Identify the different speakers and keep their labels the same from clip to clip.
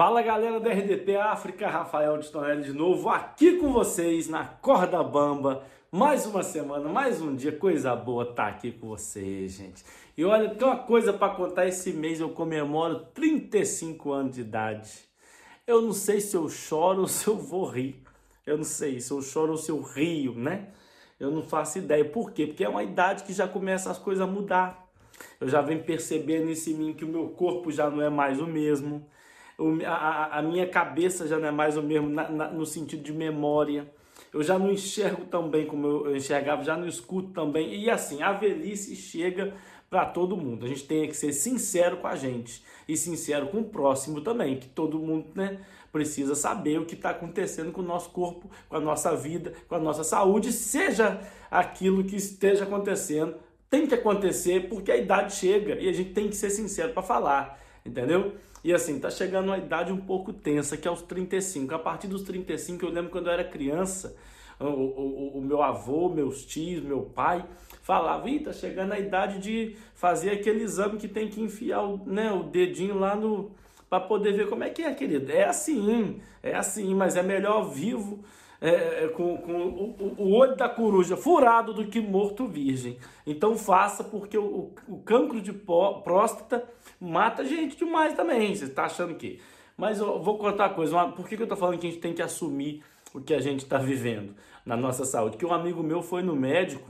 Speaker 1: Fala galera da RDP África, Rafael de Tonelli de novo aqui com vocês na Corda Bamba. Mais uma semana, mais um dia, coisa boa tá aqui com vocês, gente. E olha, tem uma coisa para contar esse mês, eu comemoro 35 anos de idade. Eu não sei se eu choro ou se eu vou rir. Eu não sei se eu choro ou se eu rio, né? Eu não faço ideia. Por quê? Porque é uma idade que já começa as coisas a mudar. Eu já venho percebendo em mim que o meu corpo já não é mais o mesmo a, a, minha cabeça já não é mais o mesmo na, na, no sentido de memória. Eu já não enxergo tão bem como eu enxergava, já não escuto tão bem. E assim, a velhice chega para todo mundo. A gente tem que ser sincero com a gente e sincero com o próximo também, que todo mundo né, precisa saber o que está acontecendo com o nosso corpo, com a nossa vida, com a nossa saúde, seja aquilo que esteja acontecendo. Tem que acontecer porque a idade chega e a gente tem que ser sincero para falar, entendeu? E assim, tá chegando uma idade um pouco tensa, que é os 35. A partir dos 35, eu lembro quando eu era criança, o, o, o meu avô, meus tios, meu pai, falava, Ih, tá chegando a idade de fazer aquele exame que tem que enfiar o, né, o dedinho lá no. para poder ver como é que é, querido. É assim, é assim, mas é melhor vivo é, é, com, com o, o, olho da coruja furado do que morto virgem. Então faça, porque o, o cancro de próstata mata gente demais também. Você está achando que. Mas eu vou contar uma coisa. Por que, que eu estou falando que a gente tem que assumir o que a gente está vivendo na nossa saúde? Que um amigo meu foi no médico,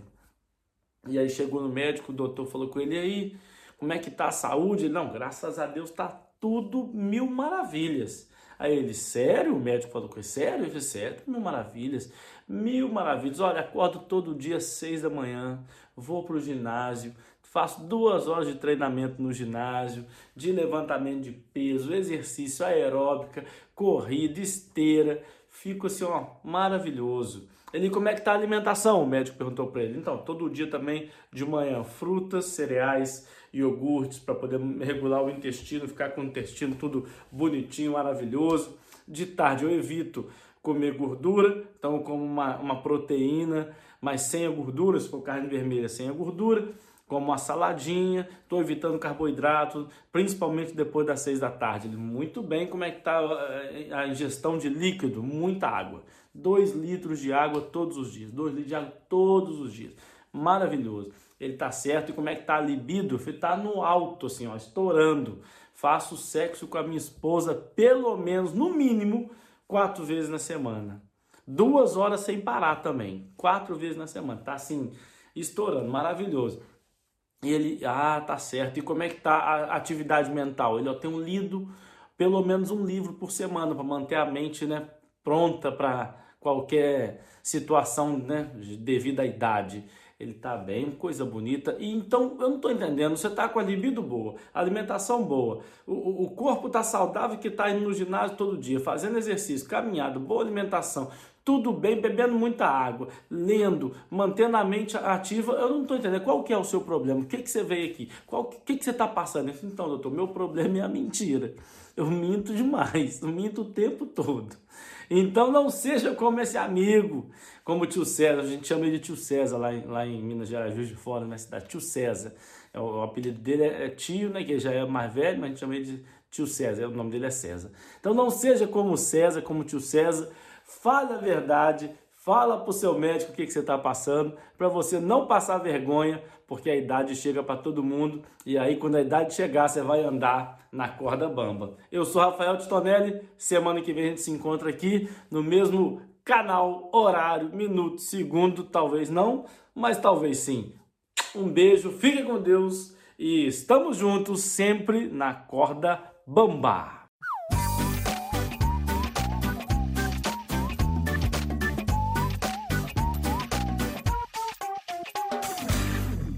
Speaker 1: e aí chegou no médico, o doutor falou com ele, e aí, como é que tá a saúde? Não, graças a Deus está tudo mil maravilhas. Aí ele, sério? O médico falou com ele, sério? Ele sério, mil maravilhas, mil maravilhas. Olha, acordo todo dia às seis da manhã, vou para o ginásio, faço duas horas de treinamento no ginásio, de levantamento de peso, exercício aeróbica, corrida, esteira, fico assim, ó, maravilhoso. Ele, como é que tá a alimentação? O médico perguntou para ele. Então, todo dia também de manhã, frutas, cereais, iogurtes para poder regular o intestino, ficar com o intestino tudo bonitinho, maravilhoso. De tarde eu evito comer gordura, então como uma, uma proteína, mas sem a gordura, se for carne vermelha, sem a gordura, como uma saladinha, estou evitando carboidrato, principalmente depois das seis da tarde. Muito bem, como é que está eh, a ingestão de líquido? Muita água. Dois litros de água todos os dias. Dois litros de água todos os dias. Maravilhoso ele tá certo e como é que tá a libido? Ele tá no alto, assim, ó, estourando. Faço sexo com a minha esposa pelo menos, no mínimo, quatro vezes na semana. Duas horas sem parar também. Quatro vezes na semana. Tá assim, estourando, maravilhoso. Ele, ah, tá certo. E como é que tá a atividade mental? Ele tem um lido pelo menos um livro por semana para manter a mente, né, pronta para qualquer situação, né, devido à idade ele tá bem, coisa bonita. E então eu não estou entendendo. Você tá com a libido boa, alimentação boa, o, o corpo tá saudável que tá indo no ginásio todo dia, fazendo exercício, caminhada, boa alimentação, tudo bem, bebendo muita água, lendo, mantendo a mente ativa. Eu não estou entendendo qual que é o seu problema. O que, que você veio aqui? O que, que você está passando? Então, doutor, meu problema é a mentira. Eu minto demais, eu minto o tempo todo. Então não seja como esse amigo, como o tio César, a gente chama ele de tio César lá em, lá em Minas Gerais, Juiz de Fora, na cidade, tio César. É, o, o, apelido dele é, é, tio, né, que já é mais velho, mas a gente chama ele de tio César, o nome dele é César. Então não seja como César, como tio César, fale a verdade, Fala para o seu médico o que, que você está passando, para você não passar vergonha, porque a idade chega para todo mundo e aí quando a idade chegar você vai andar na corda bamba. Eu sou Rafael Titonelli, semana que vem a gente se encontra aqui no mesmo canal, horário, minuto, segundo, talvez não, mas talvez sim. Um beijo, fique com Deus e estamos juntos sempre na corda bamba.